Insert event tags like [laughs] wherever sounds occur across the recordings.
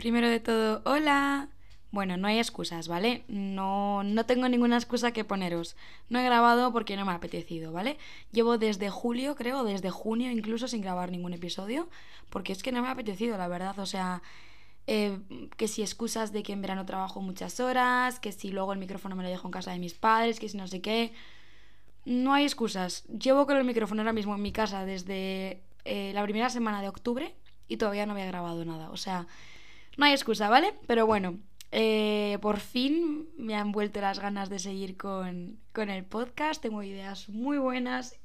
Primero de todo, hola. Bueno, no hay excusas, ¿vale? No, no tengo ninguna excusa que poneros. No he grabado porque no me ha apetecido, ¿vale? Llevo desde julio, creo, desde junio incluso sin grabar ningún episodio, porque es que no me ha apetecido, la verdad. O sea, eh, que si excusas de que en verano trabajo muchas horas, que si luego el micrófono me lo dejo en casa de mis padres, que si no sé qué. No hay excusas. Llevo con el micrófono ahora mismo en mi casa desde eh, la primera semana de octubre y todavía no había grabado nada. O sea, no hay excusa, ¿vale? Pero bueno, eh, por fin me han vuelto las ganas de seguir con, el podcast. Tengo ideas muy buenas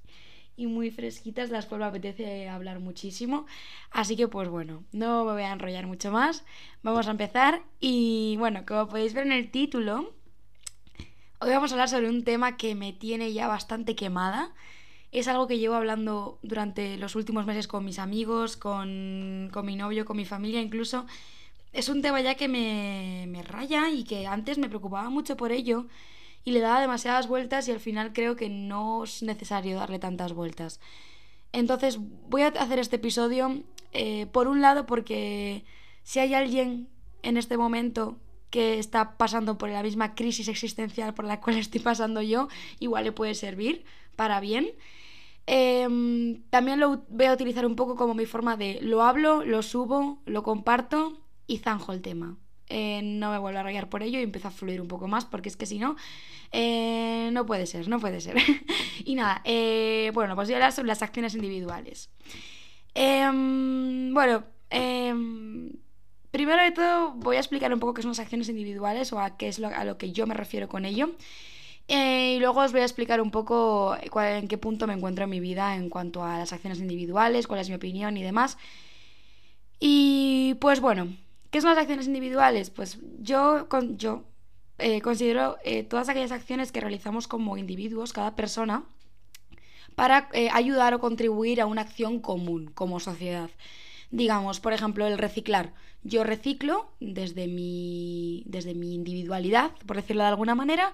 y muy fresquitas, las cuales me apetece hablar muchísimo. Así que pues bueno, no me voy a enrollar mucho más. Vamos a empezar. Y bueno, como podéis ver en el título, hoy vamos a hablar sobre un tema que me tiene ya bastante quemada. Es algo que llevo hablando durante los últimos meses con mis amigos, con, con mi novio, con mi familia incluso es un tema ya que me, me raya y que antes me preocupaba mucho por ello y le daba demasiadas vueltas y al final creo que no es necesario darle tantas vueltas. Entonces voy a hacer este episodio eh, por un lado porque si hay alguien en este momento que está pasando por la misma crisis existencial por la cual [laughs] estoy pasando yo, igual le puede servir para bien. Em, también lo voy a utilizar un poco como mi forma de lo hablo, lo subo, lo comparto y zanjo el tema. Eh, no me vuelvo a rayar por ello y empiezo a fluir un poco más porque es que si no, eh, no puede ser, no puede ser. [laughs] y nada, eh, bueno, pues voy a las acciones individuales. Em, bueno, em, primero de todo voy a explicar un poco qué son las acciones individuales o a qué es lo, a lo que yo me refiero con ello. y luego os voy a explicar un poco en qué punto me encuentro en mi vida en cuanto a las acciones individuales, cuál es mi opinión y demás. Y pues bueno, ¿Qué son las acciones individuales? Pues yo, con, yo eh, considero eh, todas aquellas acciones que realizamos como individuos, cada persona, para eh, ayudar o contribuir a una acción común como sociedad. Digamos, por ejemplo, el reciclar. Yo reciclo desde mi, desde mi individualidad, por decirlo de alguna manera,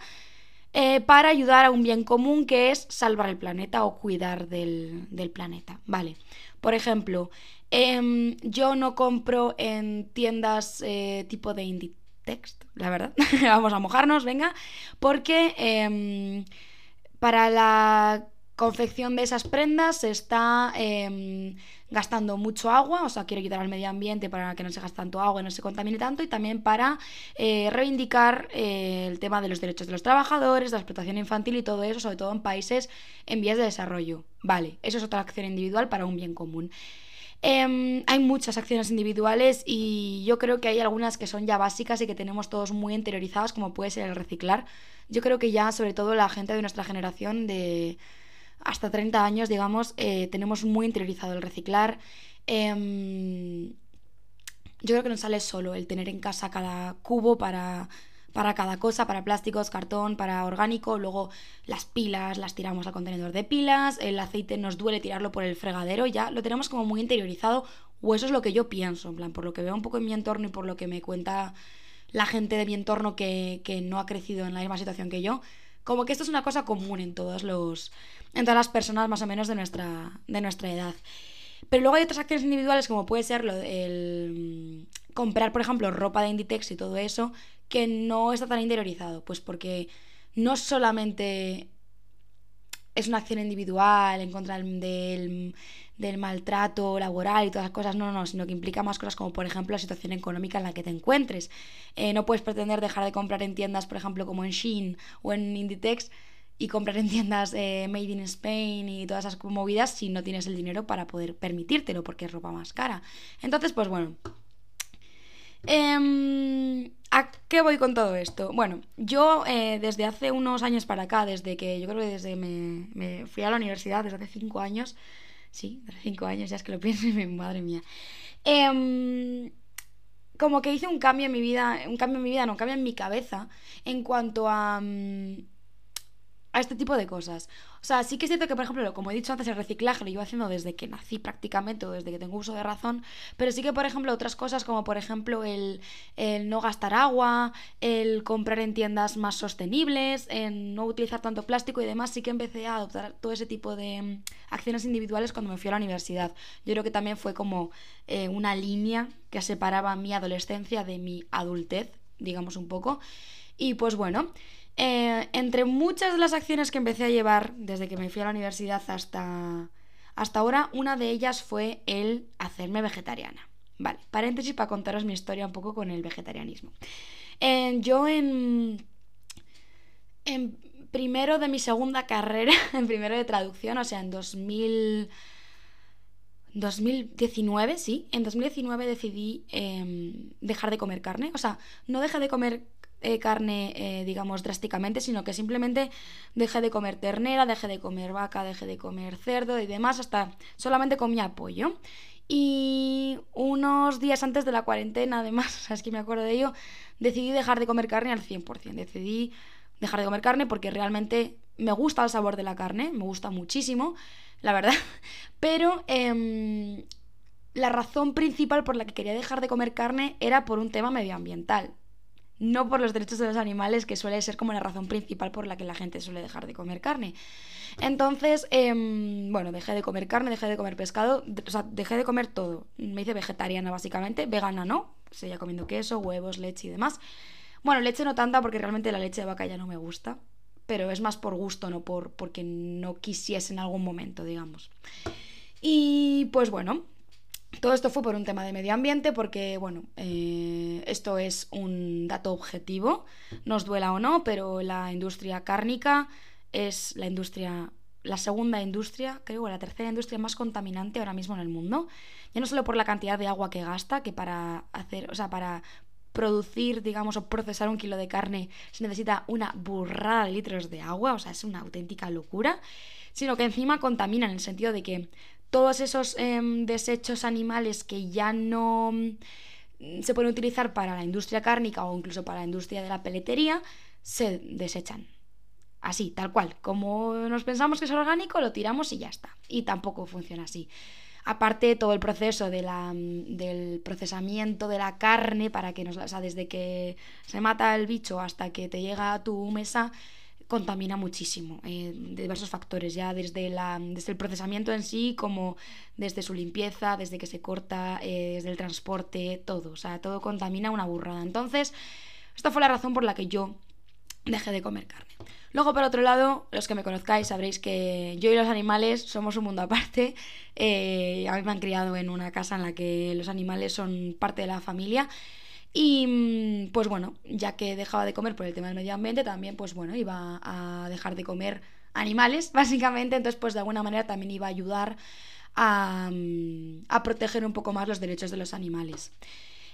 para ayudar a un bien común que es salvar el planeta o cuidar del, del planeta. Vale. Por ejemplo, Em, yo no compro en tiendas eh, tipo de Inditex, la verdad. [laughs] Vamos a mojarnos, venga. Porque em, para la confección de esas prendas se está em, gastando mucho agua, o sea, quiero ayudar al medio ambiente para que no se gaste tanto agua y no se contamine tanto, y también para eh, reivindicar eh, el tema de los derechos de los trabajadores, de la explotación infantil y todo eso, sobre todo en países en vías de desarrollo. Vale, eso es otra acción individual para un bien común. Em, hay muchas acciones individuales y yo creo que hay algunas que son ya básicas y que tenemos todos muy interiorizadas, como puede ser el reciclar. Yo creo que ya, sobre todo la gente de nuestra generación, de hasta 30 años, digamos, eh, tenemos muy interiorizado el reciclar. Em, yo creo que nos sale solo el tener en casa cada cubo para para cada cosa, para plásticos, cartón, para orgánico, luego las pilas las tiramos al contenedor de pilas, el aceite nos duele tirarlo por el fregadero, ya lo tenemos como muy interiorizado, o eso es lo que yo pienso, en plan, por lo que veo un poco en mi entorno y por lo que me cuenta la gente de mi entorno que, que no ha crecido en la misma situación que yo, como que esto es una cosa común en todos los en todas las personas más o menos de nuestra de nuestra edad. Pero luego hay otras acciones individuales como puede ser el mm, comprar, por ejemplo, ropa de Inditex y todo eso, que no está tan interiorizado, pues porque no solamente es una acción individual en contra del, maltrato laboral y todas las cosas, no, no, no, sino que implica más cosas como por ejemplo la situación económica en la que te encuentres. Eh, no puedes pretender dejar de comprar en tiendas, por ejemplo, como en Shein o en Inditex y comprar en tiendas eh, Made in Spain y todas esas movidas si no tienes el dinero para poder permitírtelo porque es ropa más cara. Entonces, pues bueno. Eh, ¿A qué voy con todo esto? Bueno, yo eh, desde hace unos años para acá, desde que yo creo que desde me, me fui a la universidad, desde hace cinco años, sí, desde cinco años, ya es que lo [laughs] pienso madre mía, em, como que hice un cambio en mi vida, un cambio en mi vida, no, un cambio en mi cabeza en cuanto a... Mm, a este tipo de cosas. O sea, sí que es cierto que, por ejemplo, como he dicho antes, el reciclaje lo llevo haciendo desde que nací prácticamente o desde que tengo uso de razón, pero sí que, por ejemplo, otras cosas como, por ejemplo, el, no gastar agua, el comprar en tiendas más sostenibles, en no utilizar tanto plástico y demás, sí que empecé a adoptar todo ese tipo de mm, acciones individuales cuando me fui a la universidad. Yo creo que también fue como eh, una línea que separaba mi adolescencia de mi adultez, digamos un poco. Y pues bueno, eh, entre muchas de las acciones que empecé a llevar desde que me fui a la universidad hasta, hasta ahora, una de ellas fue el hacerme vegetariana. Vale, paréntesis para contaros mi historia un poco con el vegetarianismo. Eh, yo en, en primero de mi segunda carrera, [laughs] en primero de traducción, o sea, en 2000... 2019, sí, en 2019 decidí em, dejar de comer carne. O sea, no dejé de comer eh, carne, eh, digamos, drásticamente, sino que simplemente dejé de comer ternera, dejé de comer vaca, dejé de comer cerdo y demás, hasta solamente comía pollo. Y unos días antes de la cuarentena, además, [laughs] es que me acuerdo de ello, decidí dejar de comer carne al 100%. Decidí dejar de comer carne porque realmente me gusta el sabor de la carne, me gusta muchísimo, la verdad. [laughs] Pero em, la razón principal por la que quería dejar de comer carne era por un tema medioambiental no por los derechos de los animales, que suele ser como la razón principal por la que la gente suele dejar de comer carne. Entonces, em, bueno, dejé de comer carne, dejé de comer pescado, o sea, dejé de comer todo. Me hice vegetariana básicamente, vegana no, seguía comiendo queso, huevos, leche y demás. Bueno, leche no tanta porque realmente la leche de vaca ya no me gusta, pero es más por gusto, no por porque no quisiese en algún momento, digamos. Y pues bueno, todo esto fue por un tema de medio ambiente, porque, bueno, eh, esto es un dato objetivo, nos duela o no, pero la industria cárnica es la industria, la segunda industria, creo, la tercera industria más contaminante ahora mismo en el mundo. Ya no solo por la cantidad de agua que gasta, que para hacer, o sea, para producir, digamos, o procesar un kilo de carne se necesita una burrada de litros de agua, o sea, es una auténtica locura, sino que encima contamina en el sentido de que todos esos em, desechos animales que ya no mm, se pueden utilizar para la industria cárnica o incluso para la industria de la peletería, se desechan. Así, tal cual. Como nos pensamos que es orgánico, lo tiramos y ya está. Y tampoco funciona así. Aparte, todo el proceso la, mm, del procesamiento de la carne para que nos... O sea, desde que se mata el bicho hasta que te llega a tu mesa, contamina muchísimo, eh, de diversos factores, ya desde, la, desde el procesamiento en sí, como desde su limpieza, desde que se corta, eh, desde el transporte, todo, o sea, todo contamina una burrada. Entonces, esta fue la razón por la que yo dejé de comer carne. Luego, por otro lado, los que me conozcáis sabréis que yo y los animales somos un mundo aparte. Eh, a mí me han criado en una casa en la que los animales son parte de la familia y mm, pues bueno, ya que dejaba de comer por el tema del medio ambiente, también pues bueno, iba a dejar de comer animales, [laughs] básicamente, entonces pues de alguna manera también iba a ayudar a, mm, a proteger un poco más los derechos de los animales.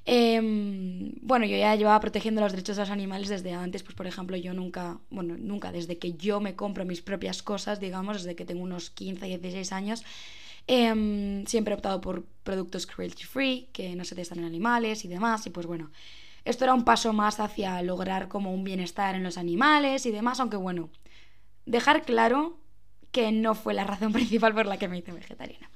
Em, bueno, yo ya llevaba protegiendo los derechos de los animales desde antes, pues por ejemplo, yo nunca, bueno, nunca, desde que yo me compro mis propias cosas, digamos, desde que tengo unos 15, 16 años, Em, siempre he optado por productos cruelty free, que no se testan en animales y demás. Y pues bueno, esto era un paso más hacia lograr como un bienestar en los animales y demás, aunque bueno, dejar claro que no fue la razón [laughs] principal por la que me hice vegetariana.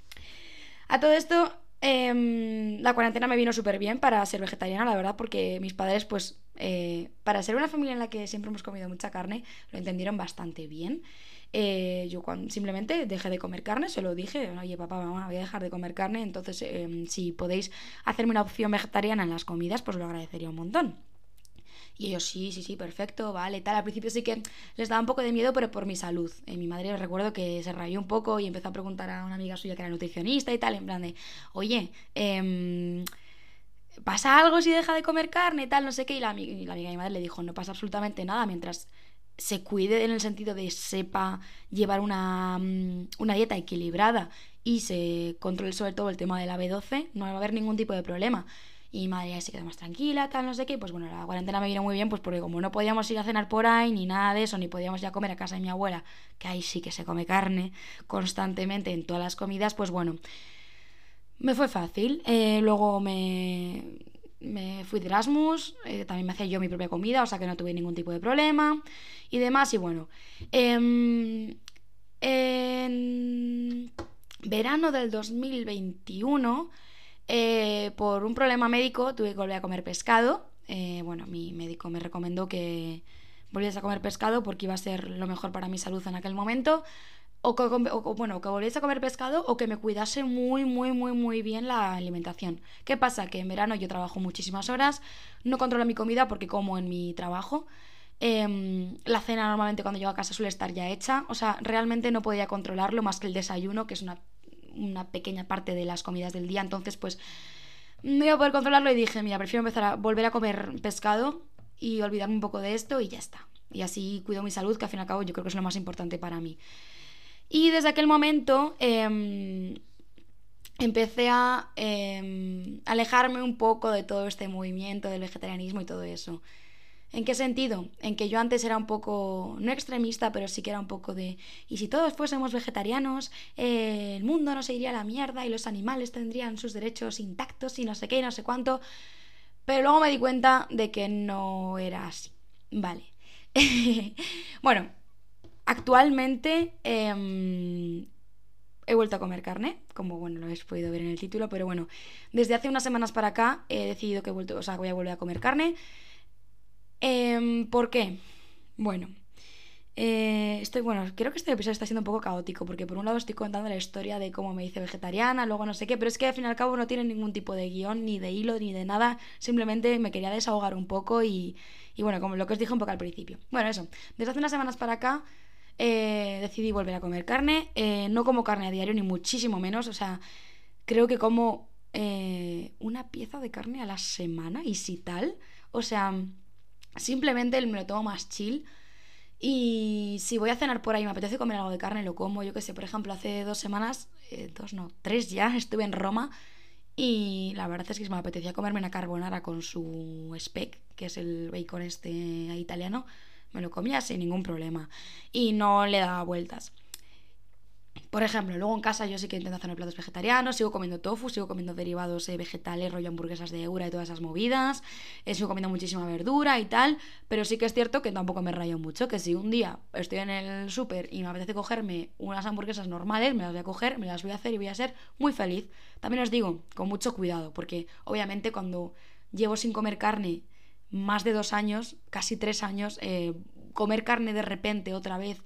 A todo esto, em, la cuarentena me vino súper bien para ser vegetariana, la verdad, porque mis padres, pues, eh, para ser una familia en la que siempre hemos comido mucha carne, lo entendieron bastante bien. Eh, yo cuando, simplemente dejé de comer carne, se lo dije, oye papá, mamá, voy a dejar de comer carne, entonces em, si podéis hacerme una opción vegetariana en las comidas, pues lo agradecería un montón. Y ellos, sí, sí, sí, perfecto, vale, tal. Al principio sí que les daba un poco de miedo, pero por mi salud. Eh, mi madre recuerdo que se rayó un poco y empezó a preguntar a una amiga suya que era nutricionista y tal, en plan de, oye, em, ¿pasa algo si deja de comer carne y tal? No sé qué. Y la, y la amiga de mi madre le dijo, no pasa absolutamente nada mientras se cuide en el sentido de sepa llevar una, mm, una, dieta equilibrada y se controle sobre todo el tema de la B12, no va a haber ningún tipo de problema. Y madre ya se quedó más tranquila, tal, no sé qué. Pues bueno, la cuarentena me vino muy bien, pues porque como no podíamos ir a cenar por ahí, ni nada de eso, ni podíamos ir a comer a casa de mi abuela, que ahí sí que se come carne constantemente en todas las comidas, pues bueno, me fue fácil. Eh, luego me me fui de Erasmus, eh, también me hacía yo mi propia comida, o sea que no tuve ningún tipo de problema y demás. Y bueno, em, en verano del 2021, eh, por un problema médico, tuve que volver a comer pescado. Eh, bueno, mi médico me recomendó que volviese a comer pescado porque iba a ser lo mejor para mi salud en aquel momento o que, bueno, que volviese a comer pescado o que me cuidase muy, muy, muy, muy bien la alimentación. ¿Qué pasa? Que en verano yo trabajo muchísimas horas, no controlo mi comida porque como en mi trabajo. Em, la cena normalmente cuando llego a casa suele estar ya hecha, o sea, realmente no podía controlarlo más que el desayuno, que es una, una pequeña parte de las comidas del día, entonces pues no iba a poder controlarlo y dije, mira, prefiero empezar a volver a comer pescado y olvidarme un poco de esto y ya está. Y así cuido mi salud, que al fin y al cabo yo creo que es lo más importante para mí. Y desde aquel momento em, empecé a em, alejarme un poco de todo este movimiento del vegetarianismo y todo eso. ¿En qué sentido? En que yo antes era un poco, no extremista, pero sí que era un poco de, y si todos fuésemos vegetarianos, eh, el mundo no se iría a la mierda y los animales tendrían sus derechos intactos y no sé qué y no sé cuánto. Pero luego me di cuenta de que no era así. Vale. [laughs] bueno, Actualmente em, he vuelto a comer carne, como bueno lo habéis podido ver en el título, pero bueno, desde hace unas semanas para acá he decidido que he vuelto, o sea, voy a volver a comer carne. Em, ¿Por qué? Bueno, eh, estoy, bueno, creo que este episodio está siendo un poco caótico, porque por un lado estoy contando la historia de cómo me hice vegetariana, luego no sé qué, pero es que al fin y al cabo no tiene ningún tipo de guion, ni de hilo, ni de nada, simplemente me quería desahogar un poco y, y bueno, como lo que os dije un poco al principio. Bueno, eso, desde hace unas semanas para acá eh, decidí volver a comer carne. Eh, no como carne a diario, ni muchísimo menos. O sea, creo que como eh, una pieza de carne a la semana y si tal. O sea, simplemente me lo tomo más chill. Y si voy a cenar por ahí me apetece comer algo de carne, lo como. Yo que sé, por ejemplo, hace dos semanas, dos no, tres ya, [laughs] estuve en Roma. Y la verdad es que me apetecía comerme una carbonara con su speck, que es el bacon este italiano me lo comía sin ningún problema y no le daba vueltas. Por ejemplo, luego en casa yo sí que intento hacer platos vegetarianos, sigo comiendo tofu, sigo comiendo derivados eh, vegetales, rollo hamburguesas de eura y todas esas movidas, eh, sigo comiendo muchísima verdura y tal, pero sí que es cierto que tampoco me rayo mucho, que si un día estoy en el súper y me apetece cogerme unas hamburguesas normales, me las voy a coger, me las voy a hacer y voy a ser muy feliz. También os digo, con mucho cuidado, porque obviamente cuando llevo sin comer carne más de dos años, casi tres años, eh, comer carne de repente otra vez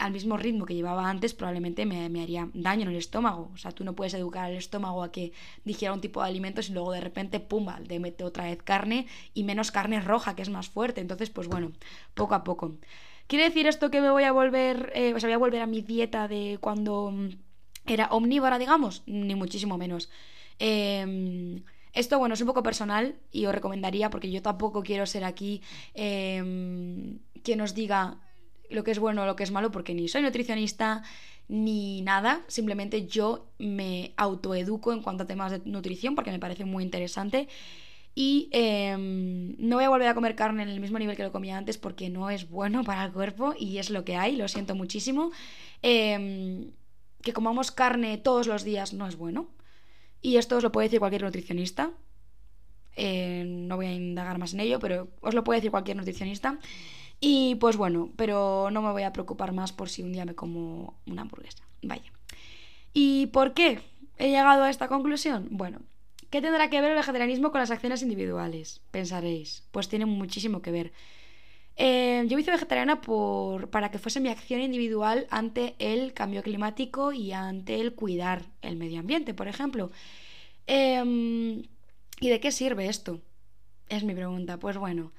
al mismo ritmo que llevaba antes probablemente me, haría daño en el estómago. O sea, tú no puedes educar al estómago a que digiera un tipo de alimentos y luego de repente, pumba, le mete otra vez carne y menos carne roja, que es más fuerte. Entonces, pues bueno, poco a poco. ¿Quiere decir esto que me voy a volver, eh, voy a volver a mi dieta de cuando era omnívora, digamos? Ni muchísimo menos. Eh, esto, bueno, es un poco personal y os recomendaría, porque yo tampoco quiero ser aquí eh, quien os diga lo que es bueno o lo que es malo, porque ni soy nutricionista ni nada, simplemente yo me autoeduco en cuanto a temas de nutrición, porque me parece muy interesante. Y em, no voy a volver a comer carne en el mismo nivel que lo comía antes porque no es bueno [laughs] para el cuerpo y es lo que hay, lo siento muchísimo. Em, que comamos carne todos los días no es bueno. Y esto os lo puede decir cualquier nutricionista. Eh, no voy a indagar más en ello, pero os lo puede decir cualquier nutricionista. Y pues bueno, pero no me voy a preocupar más por si un día me como una hamburguesa. Vaya. ¿Y por qué he llegado a esta conclusión? Bueno, ¿qué tendrá que ver el vegetarianismo con las acciones individuales? Pensaréis. Pues tiene muchísimo que ver. Eh, yo me hice vegetariana por, para que fuese mi acción individual ante el cambio climático y ante el cuidar el medio ambiente, por ejemplo. Em, ¿Y de qué sirve esto? Es mi pregunta. Pues bueno,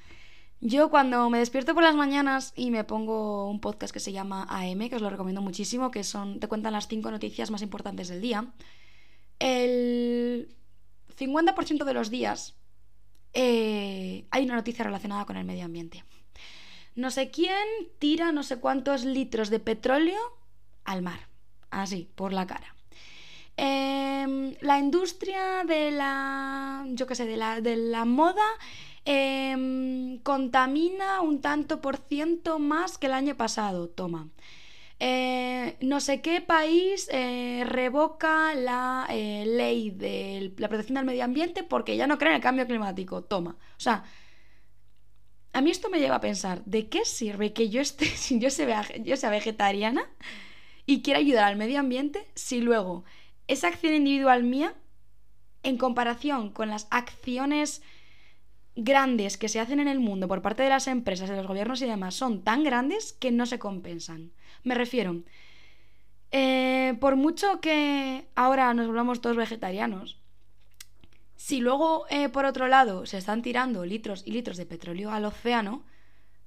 yo cuando me despierto por las mañanas y me pongo un podcast que se llama AM, que os lo recomiendo muchísimo, que son te cuentan las cinco noticias más importantes del día, el 50% de los días eh, hay una noticia relacionada con el medio ambiente no sé quién tira no sé cuántos litros de petróleo al mar, así, por la cara. Em, la industria de la, yo qué sé, de la, de la moda em, contamina un tanto por ciento más que el año pasado, toma. eh, no sé qué país eh, revoca la eh, ley de la protección del medio ambiente porque ya no cree en el cambio climático. Toma. O sea, a mí esto me lleva a pensar, ¿de qué sirve que yo, esté, [laughs] sea, yo sea vegetariana y quiera ayudar al medio ambiente si luego esa acción individual mía, en comparación con las acciones grandes que se hacen en el mundo por parte de las empresas, de los gobiernos y demás, son tan grandes que no se compensan? Me refiero, eh, por mucho que ahora nos volvamos todos vegetarianos, si luego, eh, por otro lado, se están tirando litros y litros de petróleo al océano,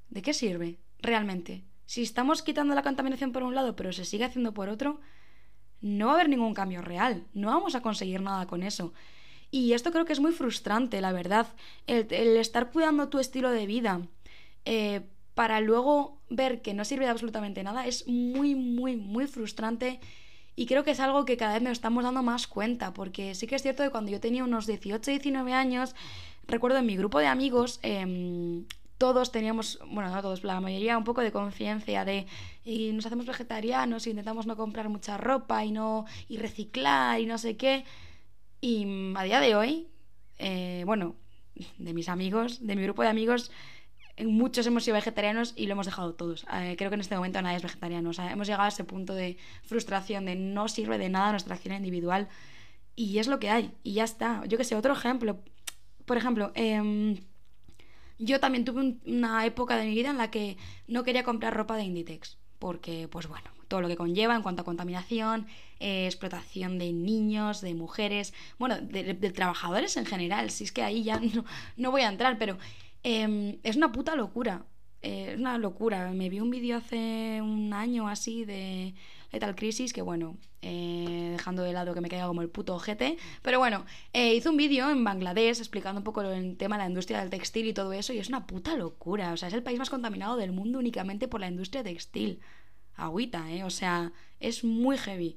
¿de qué sirve realmente? Si estamos quitando la contaminación por un lado, pero se sigue haciendo por otro, no va a haber ningún cambio real. No vamos a conseguir nada con eso. Y esto creo que es muy frustrante, la verdad. El, estar cuidando tu estilo de vida eh, para luego ver que no sirve de absolutamente nada es muy, muy, muy frustrante y creo que es algo que cada vez nos estamos dando más cuenta, porque sí que es cierto que cuando yo tenía unos 18, 19 años, recuerdo en mi grupo de amigos, em, todos teníamos, bueno, no todos, la mayoría un poco de conciencia de y nos hacemos vegetarianos y intentamos no comprar mucha ropa y no y reciclar y no sé qué. Y a día de hoy, eh, bueno, de mis amigos, de mi grupo de amigos, muchos hemos sido vegetarianos y lo hemos dejado todos. Eh, creo que en este momento nadie es vegetariano. O sea, hemos llegado a ese punto de frustración, de no sirve de nada nuestra acción individual y es lo que hay y ya está. Yo que sé, otro ejemplo. Por ejemplo, em, yo también tuve una época de mi vida en la que no quería comprar ropa de Inditex porque, pues bueno, todo lo que conlleva en cuanto a contaminación, eh, explotación de niños, de mujeres, bueno, de, trabajadores en general. Si es que ahí ya [laughs] no, no voy a entrar, pero Em, es una puta locura. Eh, es una locura. Me vi un vídeo hace un año así de Lethal Crisis, que bueno, eh, dejando de lado que me caiga como el puto ojete. Pero bueno, eh, hizo un vídeo en Bangladesh explicando un poco el tema de la industria del textil y todo eso, y es una puta locura. O sea, es el país más contaminado del mundo únicamente por la industria textil. Agüita, ¿eh? O sea, es muy heavy.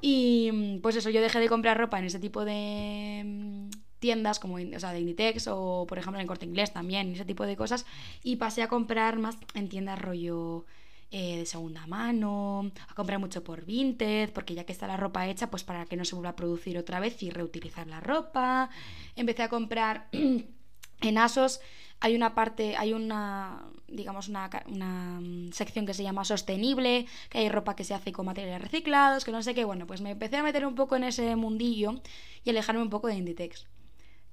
Y pues eso, yo dejé de comprar ropa en ese tipo de tiendas como o sea, de Inditex o por ejemplo en el Corte Inglés también, ese tipo de cosas, y pasé a comprar más en tiendas rollo eh, de segunda mano, a comprar mucho por Vinted, porque ya que está la ropa hecha, pues para que no se vuelva a producir otra vez y reutilizar la ropa. Empecé a comprar [clears throat] en Asos, hay una parte, hay una, digamos, una, una, mm, sección que se llama sostenible, que hay ropa que se hace con materiales reciclados, que no sé qué, bueno, pues me empecé a meter un poco en ese mundillo y alejarme un poco de Inditex.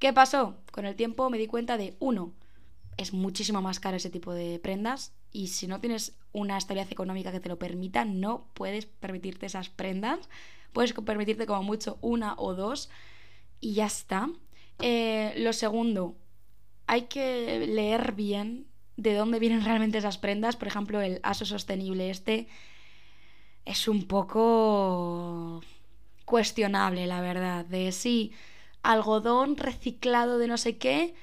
¿Qué pasó? Con el tiempo me di cuenta de, uno, es muchísimo más caro ese tipo de prendas y si no tienes una estabilidad económica que te lo permita, no puedes permitirte esas prendas. Puedes permitirte como mucho una o dos y ya está. Eh, lo segundo, hay que leer bien de dónde vienen [laughs] realmente esas prendas. Por ejemplo, el aso sostenible este es un poco cuestionable, la verdad. De sí algodón reciclado de no sé qué,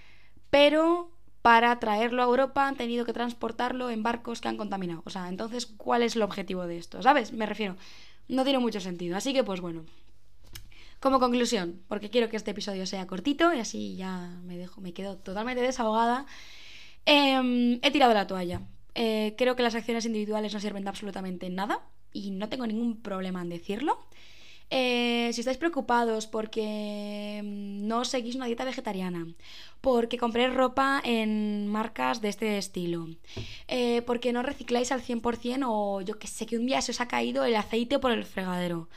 pero para traerlo a Europa han tenido que transportarlo en barcos que han contaminado. O sea, entonces, ¿cuál es el objetivo de esto? ¿Sabes? Me refiero. No tiene mucho sentido. Así que, pues bueno. Como conclusión, porque quiero que este episodio sea cortito y así ya me dejo, me quedo totalmente desahogada. Em, he tirado la toalla. Eh, creo que las acciones individuales no sirven de absolutamente nada y no tengo ningún problema en decirlo. Eh, si estáis preocupados porque mm, no seguís una dieta vegetariana, porque compréis ropa en marcas de este estilo, eh, porque no recicláis al 100% o yo que sé que un día se os ha caído el aceite por el fregadero.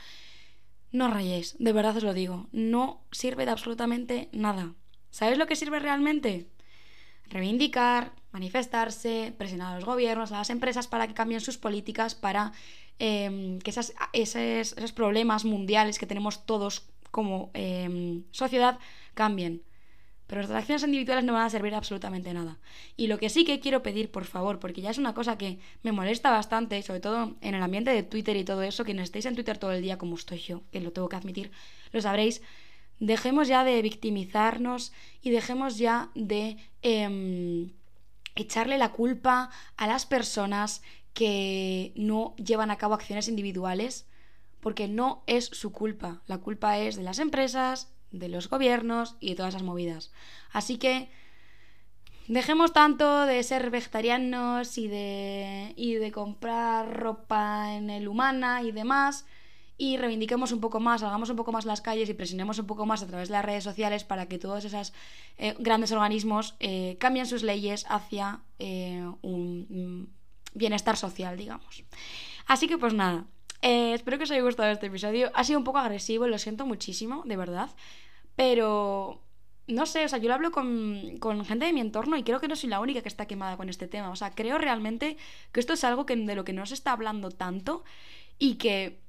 No rayéis, de verdad os lo digo, no sirve de absolutamente nada. ¿Sabéis lo que sirve realmente? Reivindicar, manifestarse, presionar a los gobiernos, a las empresas para que cambien sus políticas para Em, que esas, esos, problemas mundiales que tenemos todos como em, sociedad cambien. Pero nuestras acciones individuales no van a servir absolutamente nada. Y lo que sí que quiero pedir, por favor, porque ya es una cosa que me molesta bastante, sobre todo en el ambiente de Twitter y todo eso, quienes estéis en Twitter todo el día como estoy yo, que lo tengo que admitir, lo sabréis, dejemos ya de victimizarnos y dejemos ya de em, echarle la culpa a las personas que no llevan a cabo acciones individuales porque no es su culpa. La culpa es de las empresas, de los gobiernos y de todas esas movidas. Así que dejemos tanto de ser vegetarianos y de, y de comprar ropa en el humana y demás y reivindiquemos un poco más, hagamos un poco más las calles y presionemos un poco más a través de las redes sociales para que todos esos eh, grandes organismos eh, cambien sus leyes hacia eh, un bienestar social, digamos. Así que pues nada, espero que os haya gustado este episodio. Ha sido un poco agresivo, lo siento muchísimo, de verdad, pero no sé, o sea, yo lo hablo con, con, gente de mi entorno y creo que no soy la única que está quemada con este tema. O sea, creo realmente que esto es algo que, de lo que no se está hablando tanto y que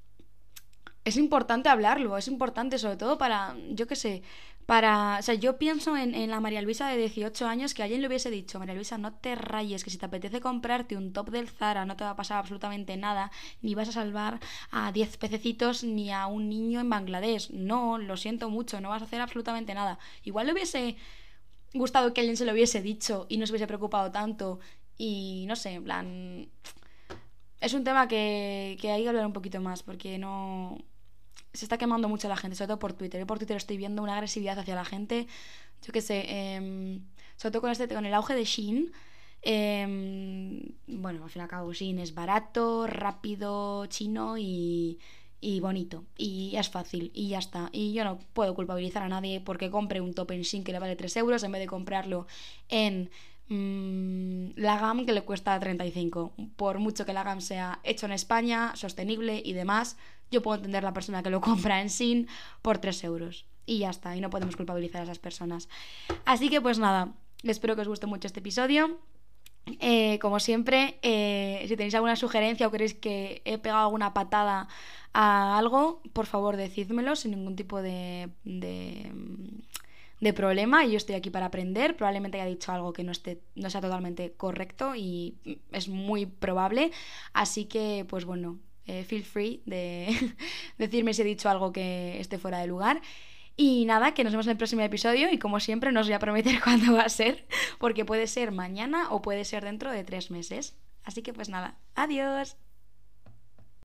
es importante hablarlo, es importante sobre todo para, yo qué sé, para, o sea, yo pienso en, la María Luisa de 18 años que alguien le hubiese dicho, María Luisa, no te rayes, que si te apetece comprarte un top del Zara no te va a pasar absolutamente nada, ni vas a salvar a 10 pececitos ni a un niño en Bangladesh. No, lo siento mucho, no vas a hacer absolutamente nada. Igual le hubiese gustado que alguien se lo hubiese dicho y no se hubiese preocupado tanto y no sé, en plan... Es un tema que, que hay que hablar un poquito más porque no se está quemando mucho la gente, sobre todo por Twitter. Yo por Twitter estoy viendo una agresividad hacia la gente, yo qué sé, eh, sobre todo con, este, con el auge de Shein. Em, bueno, al fin y al cabo, Shein es barato, rápido, chino y, y bonito. Y es fácil y ya está. Y yo no puedo culpabilizar a nadie porque compre un top en Shein que le vale 3 euros en vez de comprarlo en mm, la GAM que le cuesta 35. Por mucho que la GAM sea hecho en España, sostenible y demás, yo puedo entender la persona que lo compra en SIN por 3 euros. Y ya está, y no podemos culpabilizar a esas personas. Así que pues nada, espero que os guste mucho este episodio. Eh, como siempre, eh, si tenéis alguna sugerencia o queréis que he pegado alguna patada a algo, por favor decídmelo sin ningún tipo de, de, de, problema. Yo estoy aquí para aprender. Probablemente haya dicho algo que no, esté, no sea totalmente correcto y es muy probable. Así que, pues bueno, eh, feel free de [laughs] decirme si he dicho algo que esté fuera de lugar. Y nada, que nos vemos en el próximo episodio y como siempre no os voy a prometer [laughs] cuándo va a ser, porque puede ser mañana o puede ser dentro de tres meses. Así que pues nada, adiós.